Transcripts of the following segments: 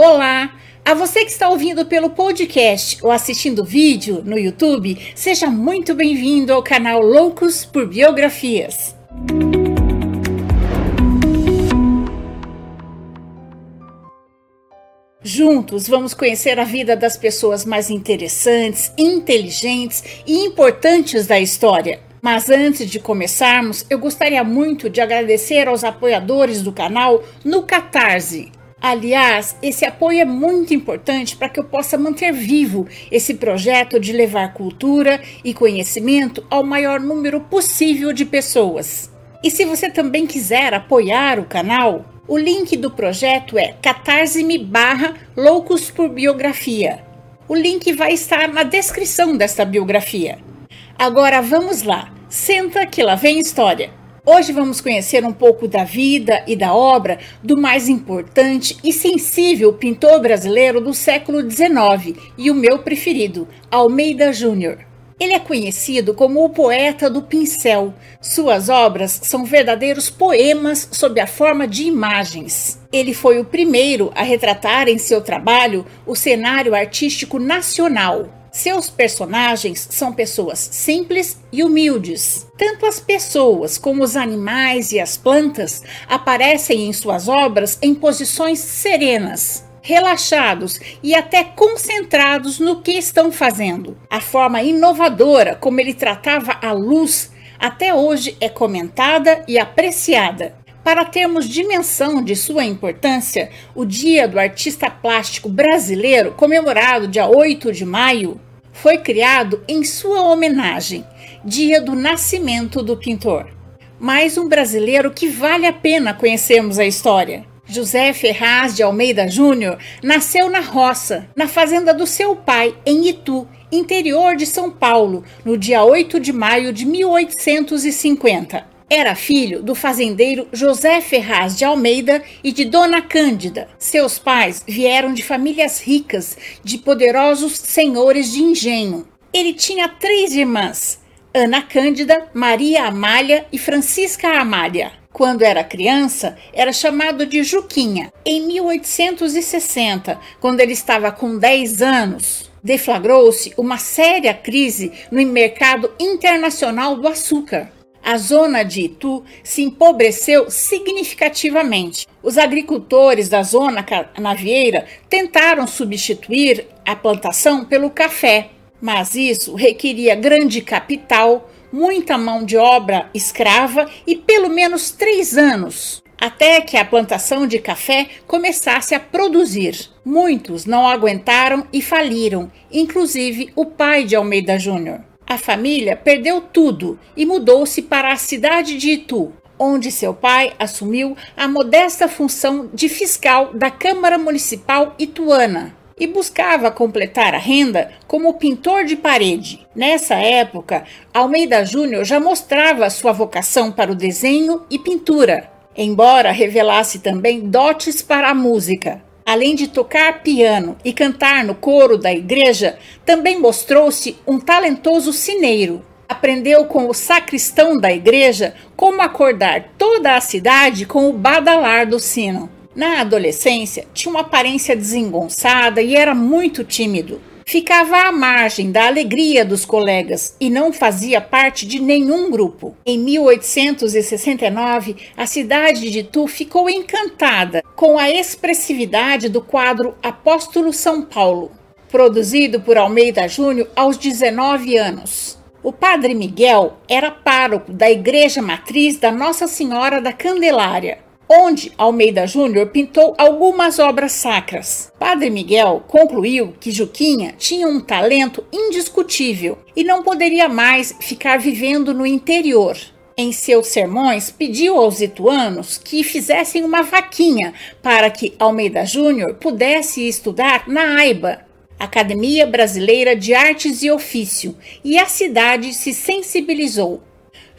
Olá! A você que está ouvindo pelo podcast ou assistindo vídeo no YouTube, seja muito bem-vindo ao canal Loucos por Biografias. Juntos vamos conhecer a vida das pessoas mais interessantes, inteligentes e importantes da história. Mas antes de começarmos, eu gostaria muito de agradecer aos apoiadores do canal no Catarse. Aliás, esse apoio é muito importante para que eu possa manter vivo esse projeto de levar cultura e conhecimento ao maior número possível de pessoas. E se você também quiser apoiar o canal, o link do projeto é catarse-me barra loucos por biografia. O link vai estar na descrição desta biografia. Agora vamos lá, senta que lá vem história. Hoje vamos conhecer um pouco da vida e da obra do mais importante e sensível pintor brasileiro do século XIX e o meu preferido, Almeida Júnior. Ele é conhecido como o poeta do pincel. Suas obras são verdadeiros poemas sob a forma de imagens. Ele foi o primeiro a retratar em seu trabalho o cenário artístico nacional, seus personagens são pessoas simples e humildes. Tanto as pessoas como os animais e as plantas aparecem em suas obras em posições serenas, relaxados e até concentrados no que estão fazendo. A forma inovadora como ele tratava a luz até hoje é comentada e apreciada. Para termos dimensão de sua importância, o Dia do Artista Plástico Brasileiro, comemorado dia 8 de maio, foi criado em sua homenagem, dia do nascimento do pintor. Mais um brasileiro que vale a pena conhecermos a história. José Ferraz de Almeida Júnior nasceu na roça, na fazenda do seu pai, em Itu, interior de São Paulo, no dia 8 de maio de 1850. Era filho do fazendeiro José Ferraz de Almeida e de Dona Cândida. Seus pais vieram de famílias ricas, de poderosos senhores de engenho. Ele tinha três irmãs: Ana Cândida, Maria Amália e Francisca Amália. Quando era criança, era chamado de Juquinha. Em 1860, quando ele estava com 10 anos, deflagrou-se uma séria crise no mercado internacional do açúcar a zona de Itu se empobreceu significativamente. Os agricultores da zona canavieira tentaram substituir a plantação pelo café, mas isso requeria grande capital, muita mão de obra escrava e pelo menos três anos até que a plantação de café começasse a produzir. Muitos não aguentaram e faliram, inclusive o pai de Almeida Júnior. A família perdeu tudo e mudou-se para a cidade de Itu, onde seu pai assumiu a modesta função de fiscal da Câmara Municipal Ituana e buscava completar a renda como pintor de parede. Nessa época, Almeida Júnior já mostrava sua vocação para o desenho e pintura, embora revelasse também dotes para a música. Além de tocar piano e cantar no coro da igreja, também mostrou-se um talentoso sineiro. Aprendeu com o sacristão da igreja como acordar toda a cidade com o badalar do sino. Na adolescência, tinha uma aparência desengonçada e era muito tímido ficava à margem da alegria dos colegas e não fazia parte de nenhum grupo. Em 1869, a cidade de Tu ficou encantada com a expressividade do quadro Apóstolo São Paulo, produzido por Almeida Júnior aos 19 anos. O padre Miguel era pároco da igreja matriz da Nossa Senhora da Candelária onde Almeida Júnior pintou algumas obras sacras. Padre Miguel concluiu que Juquinha tinha um talento indiscutível e não poderia mais ficar vivendo no interior. Em seus sermões, pediu aos ituanos que fizessem uma vaquinha para que Almeida Júnior pudesse estudar na AIBA, Academia Brasileira de Artes e Ofício, e a cidade se sensibilizou.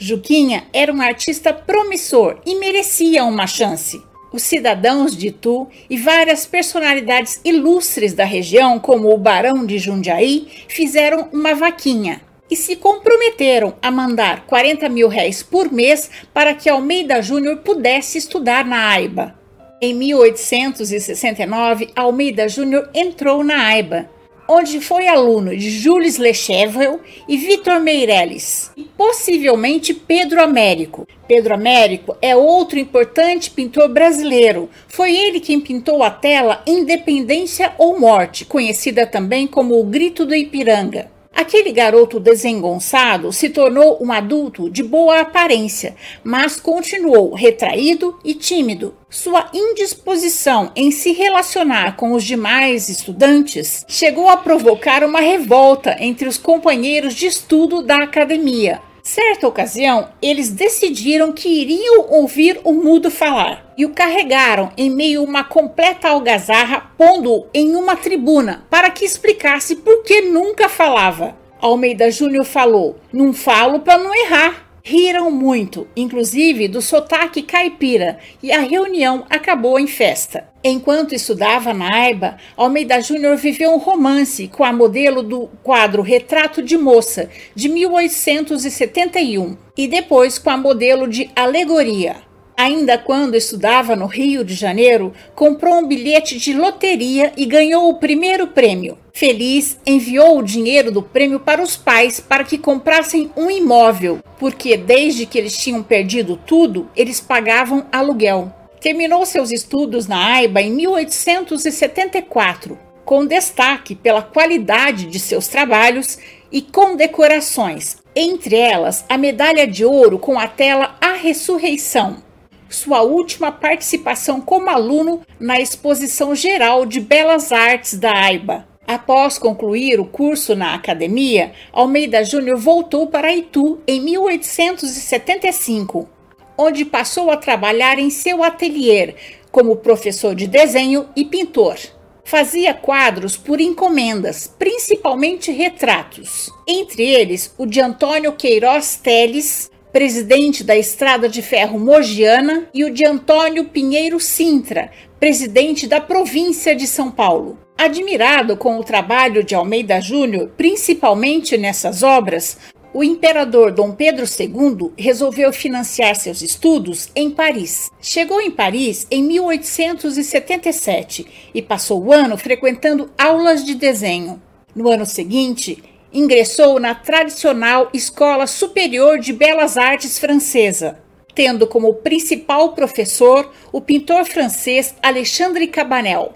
Juquinha era um artista promissor e merecia uma chance. Os cidadãos de Itu e várias personalidades ilustres da região, como o Barão de Jundiaí, fizeram uma vaquinha e se comprometeram a mandar 40 mil réis por mês para que Almeida Júnior pudesse estudar na AIBA. Em 1869, Almeida Júnior entrou na AIBA, onde foi aluno de Jules Lechevre e Vitor Meirelles, e possivelmente Pedro Américo. Pedro Américo é outro importante pintor brasileiro. Foi ele quem pintou a tela Independência ou Morte, conhecida também como O Grito do Ipiranga. Aquele garoto desengonçado se tornou um adulto de boa aparência, mas continuou retraído e tímido. Sua indisposição em se relacionar com os demais estudantes chegou a provocar uma revolta entre os companheiros de estudo da academia. Certa ocasião, eles decidiram que iriam ouvir o mudo falar e o carregaram em meio a uma completa algazarra, pondo-o em uma tribuna para que explicasse por que nunca falava. Almeida Júnior falou: Não falo para não errar. Riram muito, inclusive do sotaque caipira, e a reunião acabou em festa. Enquanto estudava na AIBA, Almeida Júnior viveu um romance com a modelo do quadro Retrato de Moça, de 1871, e depois com a modelo de Alegoria. Ainda quando estudava no Rio de Janeiro, comprou um bilhete de loteria e ganhou o primeiro prêmio. Feliz, enviou o dinheiro do prêmio para os pais para que comprassem um imóvel, porque desde que eles tinham perdido tudo, eles pagavam aluguel. Terminou seus estudos na AIBA em 1874, com destaque pela qualidade de seus trabalhos e condecorações, entre elas a medalha de ouro com a tela A Ressurreição sua última participação como aluno na Exposição Geral de Belas Artes da AIBA. Após concluir o curso na academia, Almeida Júnior voltou para Itu em 1875, onde passou a trabalhar em seu ateliê como professor de desenho e pintor. Fazia quadros por encomendas, principalmente retratos, entre eles o de Antônio Queiroz Teles, presidente da Estrada de Ferro Mogiana, e o de Antônio Pinheiro Sintra, presidente da província de São Paulo. Admirado com o trabalho de Almeida Júnior, principalmente nessas obras, o imperador Dom Pedro II resolveu financiar seus estudos em Paris. Chegou em Paris em 1877 e passou o ano frequentando aulas de desenho. No ano seguinte, Ingressou na tradicional Escola Superior de Belas Artes Francesa, tendo como principal professor o pintor francês Alexandre Cabanel,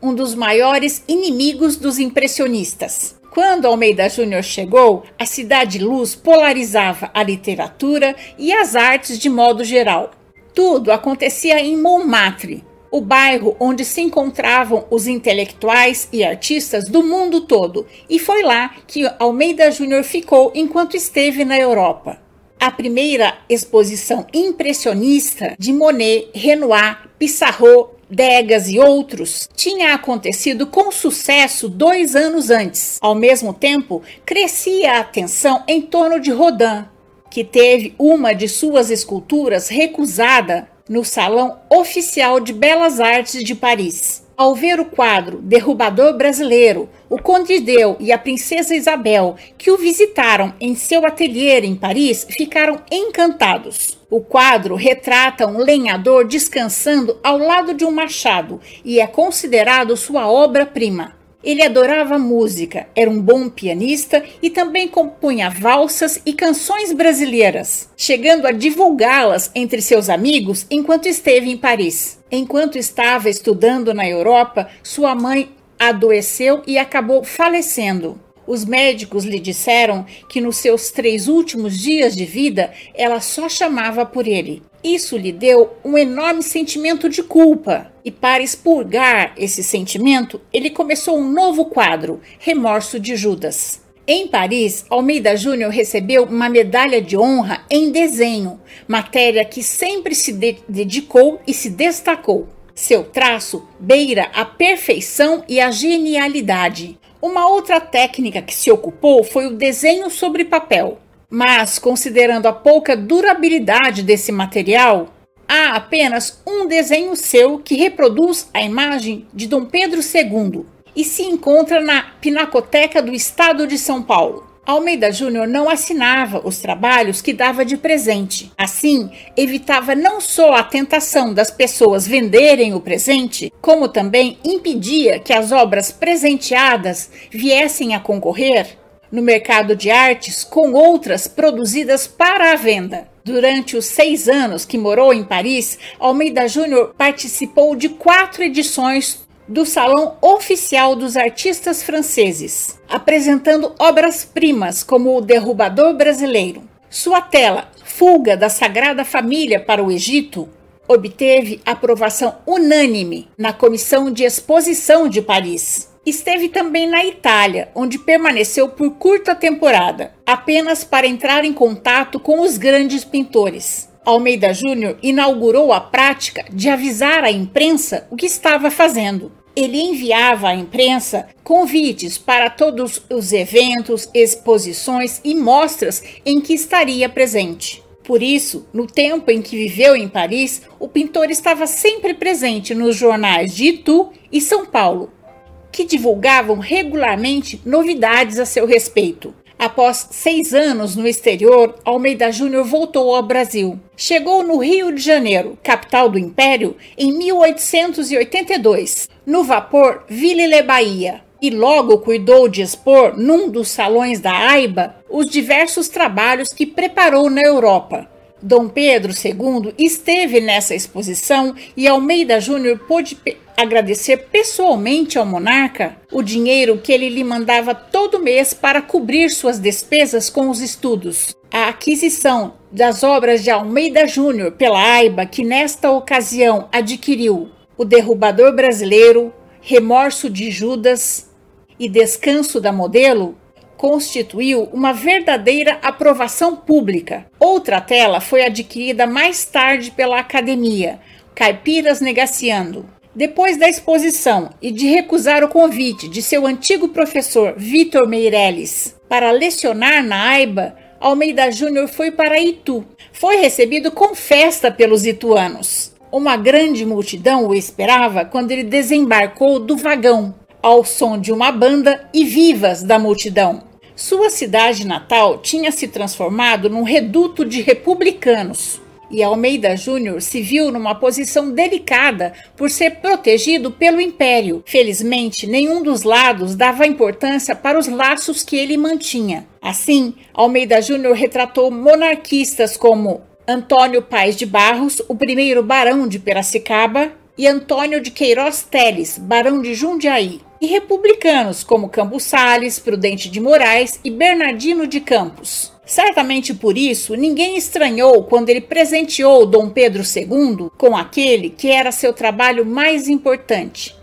um dos maiores inimigos dos impressionistas. Quando Almeida Júnior chegou, a Cidade Luz polarizava a literatura e as artes de modo geral. Tudo acontecia em Montmartre, o bairro onde se encontravam os intelectuais e artistas do mundo todo, e foi lá que Almeida Júnior ficou enquanto esteve na Europa. A primeira exposição impressionista de Monet, Renoir, Pissarro, Degas e outros tinha acontecido com sucesso dois anos antes. Ao mesmo tempo, crescia a atenção em torno de Rodin, que teve uma de suas esculturas recusada no Salão Oficial de Belas Artes de Paris. Ao ver o quadro Derrubador Brasileiro, o Conde Deu e a Princesa Isabel, que o visitaram em seu ateliê em Paris, ficaram encantados. O quadro retrata um lenhador descansando ao lado de um machado e é considerado sua obra-prima. Ele adorava música, era um bom pianista e também compunha valsas e canções brasileiras, chegando a divulgá-las entre seus amigos enquanto esteve em Paris. Enquanto estava estudando na Europa, sua mãe adoeceu e acabou falecendo. Os médicos lhe disseram que nos seus três últimos dias de vida ela só chamava por ele. Isso lhe deu um enorme sentimento de culpa, e para expurgar esse sentimento, ele começou um novo quadro, Remorso de Judas. Em Paris, Almeida Júnior recebeu uma medalha de honra em desenho, matéria que sempre se de dedicou e se destacou. Seu traço beira a perfeição e a genialidade. Uma outra técnica que se ocupou foi o desenho sobre papel. Mas, considerando a pouca durabilidade desse material, há apenas um desenho seu que reproduz a imagem de Dom Pedro II e se encontra na Pinacoteca do Estado de São Paulo. Almeida Júnior não assinava os trabalhos que dava de presente. Assim, evitava não só a tentação das pessoas venderem o presente, como também impedia que as obras presenteadas viessem a concorrer no mercado de artes com outras produzidas para a venda. Durante os seis anos que morou em Paris, Almeida Júnior participou de quatro edições do Salão Oficial dos Artistas Franceses, apresentando obras-primas como O Derrubador Brasileiro. Sua tela, Fuga da Sagrada Família para o Egito, obteve aprovação unânime na Comissão de Exposição de Paris. Esteve também na Itália, onde permaneceu por curta temporada, apenas para entrar em contato com os grandes pintores. Almeida Júnior inaugurou a prática de avisar à imprensa o que estava fazendo ele enviava à imprensa convites para todos os eventos, exposições e mostras em que estaria presente. Por isso, no tempo em que viveu em Paris, o pintor estava sempre presente nos jornais de Itu e São Paulo, que divulgavam regularmente novidades a seu respeito. Após seis anos no exterior, Almeida Júnior voltou ao Brasil. Chegou no Rio de Janeiro, capital do Império, em 1882, no vapor Ville Le Bahia, e logo cuidou de expor num dos salões da AIBA os diversos trabalhos que preparou na Europa. Dom Pedro II esteve nessa exposição e Almeida Júnior pôde agradecer pessoalmente ao monarca o dinheiro que ele lhe mandava todo mês para cobrir suas despesas com os estudos. A aquisição das obras de Almeida Júnior pela AIBA, que nesta ocasião adquiriu O Derrubador Brasileiro, Remorso de Judas e Descanso da Modelo, constituiu uma verdadeira aprovação pública. Outra tela foi adquirida mais tarde pela Academia, Caipiras Negaciando. Depois da exposição e de recusar o convite de seu antigo professor Vitor Meirelles para lecionar na AIBA, Almeida Júnior foi para Itu. Foi recebido com festa pelos ituanos. Uma grande multidão o esperava quando ele desembarcou do vagão, ao som de uma banda e vivas da multidão. Sua cidade natal tinha se transformado num reduto de republicanos. E Almeida Júnior se viu numa posição delicada por ser protegido pelo Império. Felizmente, nenhum dos lados dava importância para os laços que ele mantinha. Assim, Almeida Júnior retratou monarquistas como Antônio Paes de Barros, o primeiro barão de Piracicaba, e Antônio de Queiroz Teles, barão de Jundiaí e republicanos como Campos Sales, Prudente de Moraes e Bernardino de Campos. Certamente por isso, ninguém estranhou quando ele presenteou Dom Pedro II com aquele que era seu trabalho mais importante,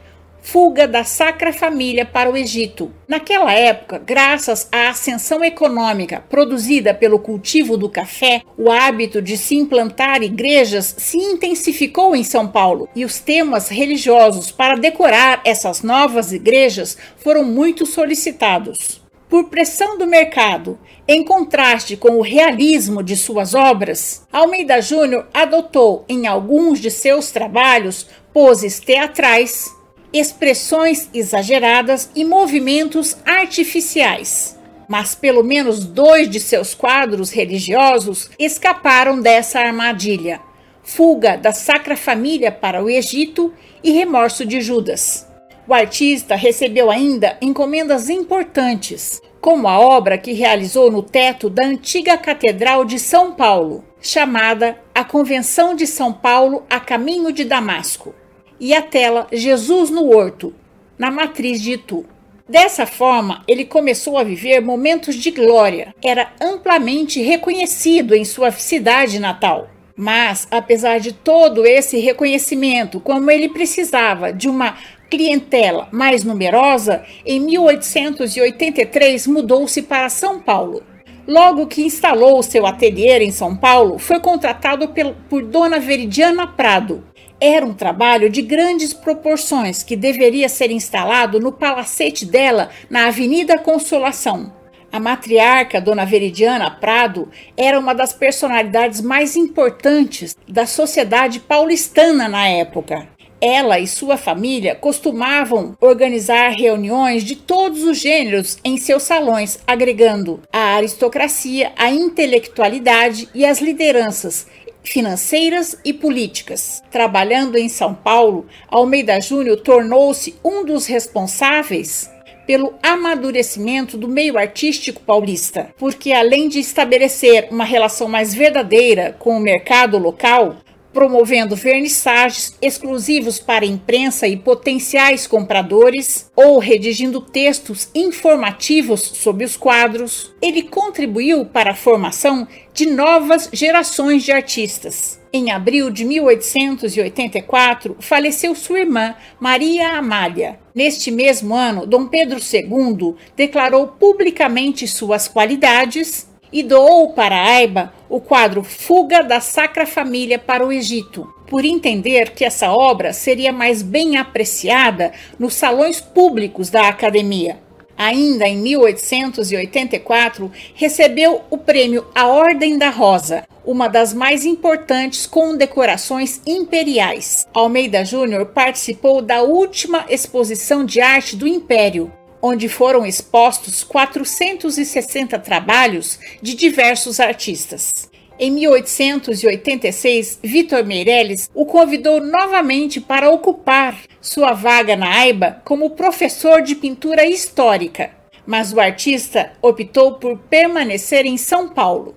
fuga da Sacra Família para o Egito. Naquela época, graças à ascensão econômica produzida pelo cultivo do café, o hábito de se implantar igrejas se intensificou em São Paulo e os temas religiosos para decorar essas novas igrejas foram muito solicitados. Por pressão do mercado, em contraste com o realismo de suas obras, Almeida Júnior adotou em alguns de seus trabalhos poses teatrais, expressões exageradas e movimentos artificiais. Mas pelo menos dois de seus quadros religiosos escaparam dessa armadilha: Fuga da Sacra Família para o Egito e Remorso de Judas. O artista recebeu ainda encomendas importantes, como a obra que realizou no teto da antiga Catedral de São Paulo, chamada A Convenção de São Paulo a Caminho de Damasco e a tela Jesus no Horto, na matriz de Itu. Dessa forma, ele começou a viver momentos de glória. Era amplamente reconhecido em sua cidade natal. Mas, apesar de todo esse reconhecimento, como ele precisava de uma clientela mais numerosa, em 1883 mudou-se para São Paulo. Logo que instalou seu ateliê em São Paulo, foi contratado por Dona Veridiana Prado, era um trabalho de grandes proporções que deveria ser instalado no palacete dela na Avenida Consolação. A matriarca Dona Veridiana Prado era uma das personalidades mais importantes da sociedade paulistana na época. Ela e sua família costumavam organizar reuniões de todos os gêneros em seus salões, agregando a aristocracia, a intelectualidade e as lideranças financeiras e políticas. Trabalhando em São Paulo, Almeida Júnior tornou-se um dos responsáveis pelo amadurecimento do meio artístico paulista, porque além de estabelecer uma relação mais verdadeira com o mercado local, promovendo vernissagens exclusivos para imprensa e potenciais compradores, ou redigindo textos informativos sobre os quadros, ele contribuiu para a formação de novas gerações de artistas. Em abril de 1884, faleceu sua irmã, Maria Amália. Neste mesmo ano, Dom Pedro II declarou publicamente suas qualidades e doou para Aiba o quadro Fuga da Sacra Família para o Egito, por entender que essa obra seria mais bem apreciada nos salões públicos da academia. Ainda em 1884, recebeu o prêmio A Ordem da Rosa, uma das mais importantes condecorações imperiais. Almeida Júnior participou da última exposição de arte do Império, onde foram expostos 460 trabalhos de diversos artistas. Em 1886, Vitor Meirelles o convidou novamente para ocupar sua vaga na AIBA como professor de pintura histórica, mas o artista optou por permanecer em São Paulo.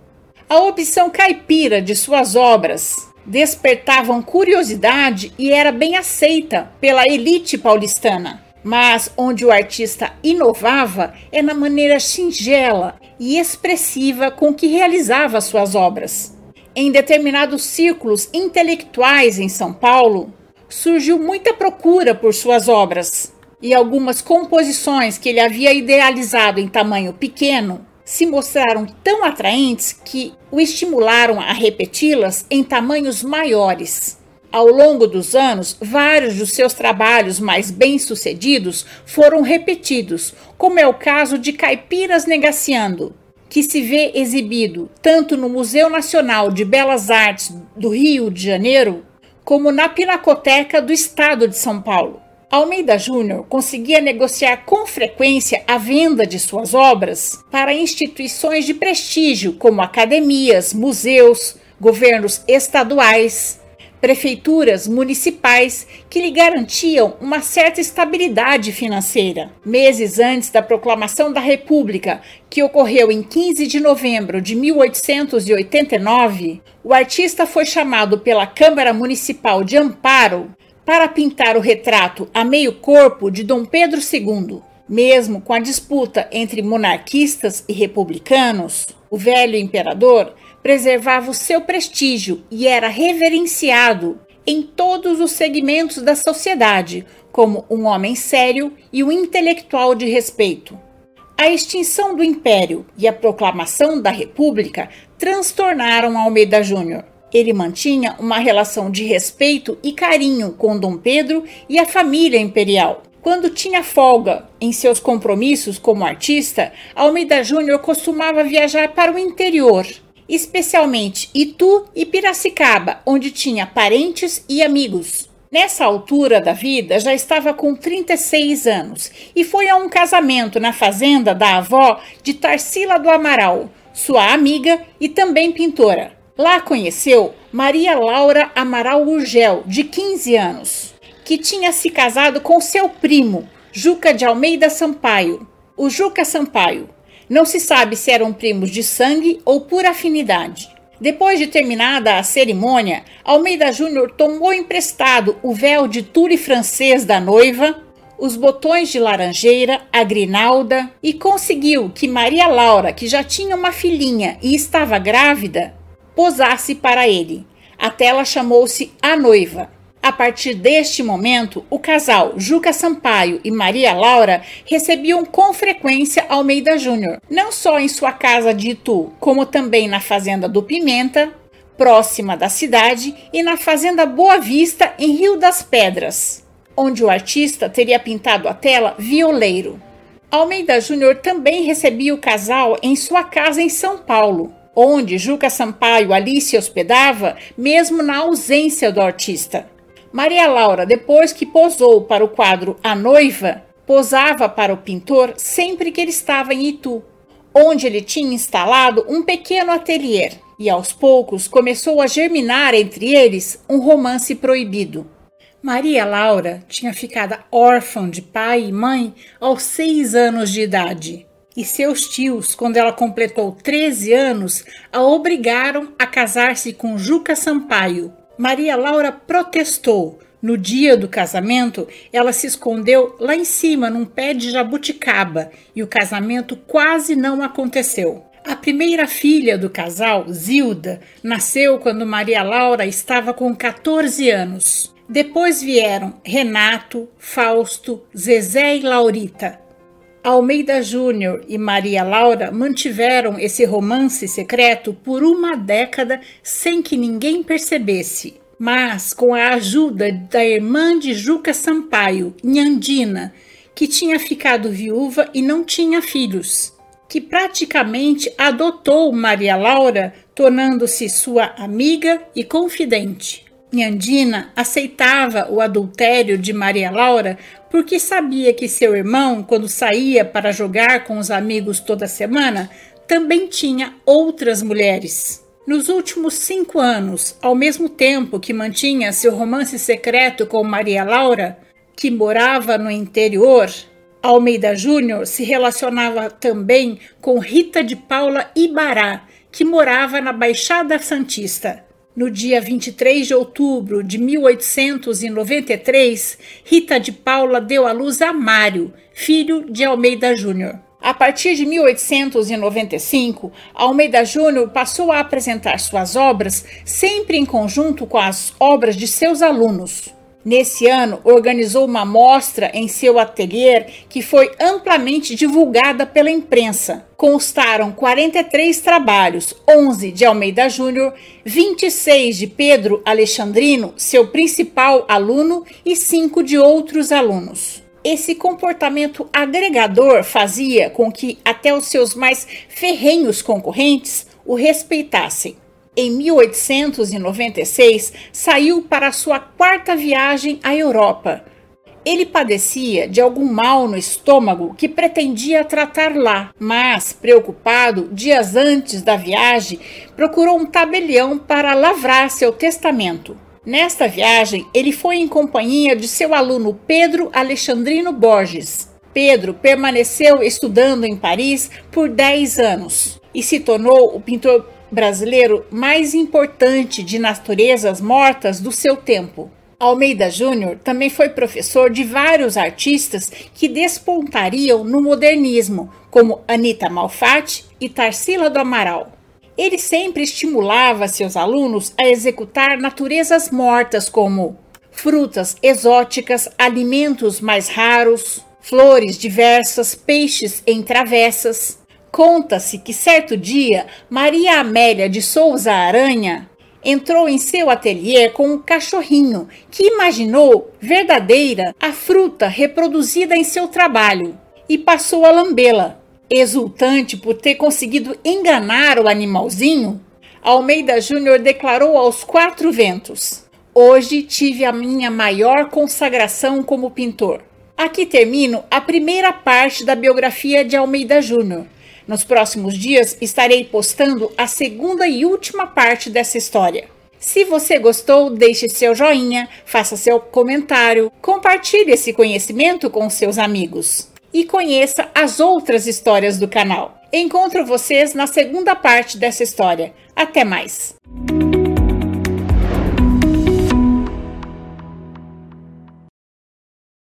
A opção caipira de suas obras despertavam curiosidade e era bem aceita pela elite paulistana. Mas onde o artista inovava é na maneira singela e expressiva com que realizava suas obras. Em determinados círculos intelectuais em São Paulo, surgiu muita procura por suas obras, e algumas composições que ele havia idealizado em tamanho pequeno se mostraram tão atraentes que o estimularam a repeti-las em tamanhos maiores. Ao longo dos anos, vários dos seus trabalhos mais bem-sucedidos foram repetidos, como é o caso de Caipiras Negaciando, que se vê exibido tanto no Museu Nacional de Belas Artes do Rio de Janeiro, como na Pinacoteca do Estado de São Paulo. Almeida Júnior conseguia negociar com frequência a venda de suas obras para instituições de prestígio, como academias, museus, governos estaduais prefeituras municipais que lhe garantiam uma certa estabilidade financeira. Meses antes da proclamação da República, que ocorreu em 15 de novembro de 1889, o artista foi chamado pela Câmara Municipal de Amparo para pintar o retrato a meio corpo de Dom Pedro II. Mesmo com a disputa entre monarquistas e republicanos, o velho imperador preservava o seu prestígio e era reverenciado em todos os segmentos da sociedade como um homem sério e um intelectual de respeito. A extinção do Império e a proclamação da República transtornaram Almeida Júnior. Ele mantinha uma relação de respeito e carinho com Dom Pedro e a família imperial. Quando tinha folga em seus compromissos como artista, Almeida Júnior costumava viajar para o interior especialmente Itu e Piracicaba, onde tinha parentes e amigos. Nessa altura da vida, já estava com 36 anos e foi a um casamento na fazenda da avó de Tarsila do Amaral, sua amiga e também pintora. Lá conheceu Maria Laura Amaral Urgel, de 15 anos, que tinha se casado com seu primo, Juca de Almeida Sampaio. O Juca Sampaio não se sabe se eram primos de sangue ou por afinidade. Depois de terminada a cerimônia, Almeida Júnior tomou emprestado o véu de tule francês da noiva, os botões de laranjeira, a grinalda e conseguiu que Maria Laura, que já tinha uma filhinha e estava grávida, posasse para ele. A tela chamou-se A Noiva. A partir deste momento, o casal Juca Sampaio e Maria Laura recebiam com frequência Almeida Júnior, não só em sua casa de Itu, como também na fazenda do Pimenta, próxima da cidade, e na fazenda Boa Vista, em Rio das Pedras, onde o artista teria pintado a tela Violeiro. Almeida Júnior também recebia o casal em sua casa em São Paulo, onde Juca Sampaio ali se hospedava, mesmo na ausência do artista. Maria Laura, depois que posou para o quadro A Noiva, posava para o pintor sempre que ele estava em Itu, onde ele tinha instalado um pequeno ateliê, e aos poucos começou a germinar entre eles um romance proibido. Maria Laura tinha ficado órfã de pai e mãe aos seis anos de idade. E seus tios, quando ela completou 13 anos, a obrigaram a casar-se com Juca Sampaio. Maria Laura protestou. No dia do casamento, ela se escondeu lá em cima, num pé de jabuticaba, e o casamento quase não aconteceu. A primeira filha do casal, Zilda, nasceu quando Maria Laura estava com 14 anos. Depois vieram Renato, Fausto, Zezé e Laurita. Almeida Júnior e Maria Laura mantiveram esse romance secreto por uma década sem que ninguém percebesse. Mas, com a ajuda da irmã de Juca Sampaio, Nhandina, que tinha ficado viúva e não tinha filhos, que praticamente adotou Maria Laura, tornando-se sua amiga e confidente. Nhandina aceitava o adultério de Maria Laura porque sabia que seu irmão, quando saía para jogar com os amigos toda semana, também tinha outras mulheres. Nos últimos cinco anos, ao mesmo tempo que mantinha seu romance secreto com Maria Laura, que morava no interior, Almeida Júnior se relacionava também com Rita de Paula Ibará, que morava na Baixada Santista. No dia 23 de outubro de 1893, Rita de Paula deu à luz a Mário, filho de Almeida Júnior. A partir de 1895, Almeida Júnior passou a apresentar suas obras sempre em conjunto com as obras de seus alunos. Nesse ano, organizou uma mostra em seu ateliê que foi amplamente divulgada pela imprensa. Constaram 43 trabalhos, 11 de Almeida Júnior, 26 de Pedro Alexandrino, seu principal aluno, e 5 de outros alunos. Esse comportamento agregador fazia com que até os seus mais ferrenhos concorrentes o respeitassem em 1896, saiu para sua quarta viagem à Europa. Ele padecia de algum mal no estômago que pretendia tratar lá, mas, preocupado, dias antes da viagem, procurou um tabelião para lavrar seu testamento. Nesta viagem, ele foi em companhia de seu aluno Pedro Alexandrino Borges. Pedro permaneceu estudando em Paris por 10 anos e se tornou o pintor brasileiro mais importante de naturezas mortas do seu tempo. Almeida Júnior também foi professor de vários artistas que despontariam no modernismo, como Anita Malfatti e Tarsila do Amaral. Ele sempre estimulava seus alunos a executar naturezas mortas como frutas exóticas, alimentos mais raros, flores diversas, peixes em travessas. Conta-se que certo dia Maria Amélia de Souza Aranha entrou em seu ateliê com um cachorrinho que imaginou verdadeira a fruta reproduzida em seu trabalho e passou a lambê-la. Exultante por ter conseguido enganar o animalzinho, Almeida Júnior declarou aos quatro ventos: Hoje tive a minha maior consagração como pintor. Aqui termino a primeira parte da biografia de Almeida Júnior. Nos próximos dias estarei postando a segunda e última parte dessa história. Se você gostou, deixe seu joinha, faça seu comentário, compartilhe esse conhecimento com seus amigos e conheça as outras histórias do canal. Encontro vocês na segunda parte dessa história. Até mais!